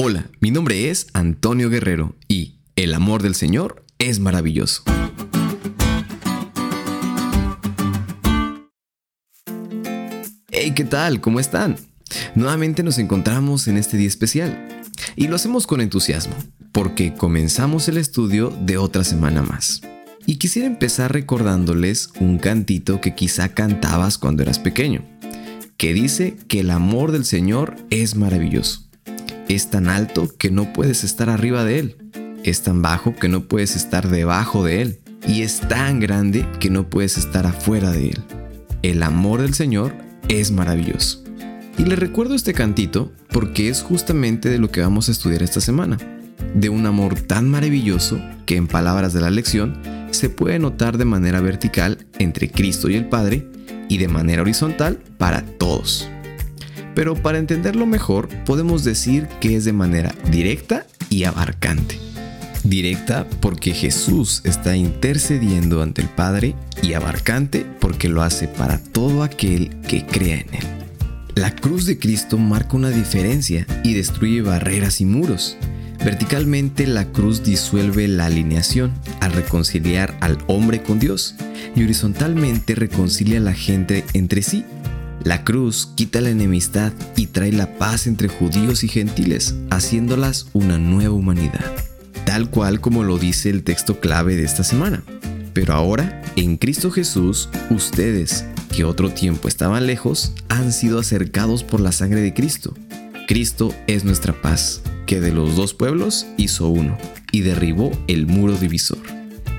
Hola, mi nombre es Antonio Guerrero y el amor del Señor es maravilloso. Hey, ¿qué tal? ¿Cómo están? Nuevamente nos encontramos en este día especial y lo hacemos con entusiasmo porque comenzamos el estudio de otra semana más. Y quisiera empezar recordándoles un cantito que quizá cantabas cuando eras pequeño, que dice que el amor del Señor es maravilloso. Es tan alto que no puedes estar arriba de él. Es tan bajo que no puedes estar debajo de él. Y es tan grande que no puedes estar afuera de él. El amor del Señor es maravilloso. Y le recuerdo este cantito porque es justamente de lo que vamos a estudiar esta semana. De un amor tan maravilloso que en palabras de la lección se puede notar de manera vertical entre Cristo y el Padre y de manera horizontal para todos pero para entenderlo mejor podemos decir que es de manera directa y abarcante. Directa porque Jesús está intercediendo ante el Padre y abarcante porque lo hace para todo aquel que crea en Él. La cruz de Cristo marca una diferencia y destruye barreras y muros. Verticalmente la cruz disuelve la alineación al reconciliar al hombre con Dios y horizontalmente reconcilia a la gente entre sí la cruz quita la enemistad y trae la paz entre judíos y gentiles, haciéndolas una nueva humanidad, tal cual como lo dice el texto clave de esta semana. Pero ahora, en Cristo Jesús, ustedes, que otro tiempo estaban lejos, han sido acercados por la sangre de Cristo. Cristo es nuestra paz, que de los dos pueblos hizo uno, y derribó el muro divisor.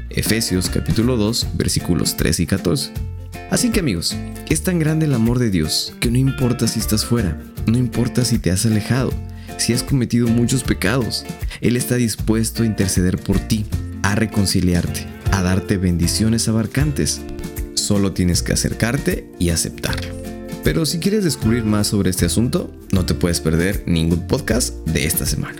Efesios capítulo 2 versículos 3 y 14. Así que amigos, es tan grande el amor de Dios que no importa si estás fuera, no importa si te has alejado, si has cometido muchos pecados, Él está dispuesto a interceder por ti, a reconciliarte, a darte bendiciones abarcantes. Solo tienes que acercarte y aceptarlo. Pero si quieres descubrir más sobre este asunto, no te puedes perder ningún podcast de esta semana.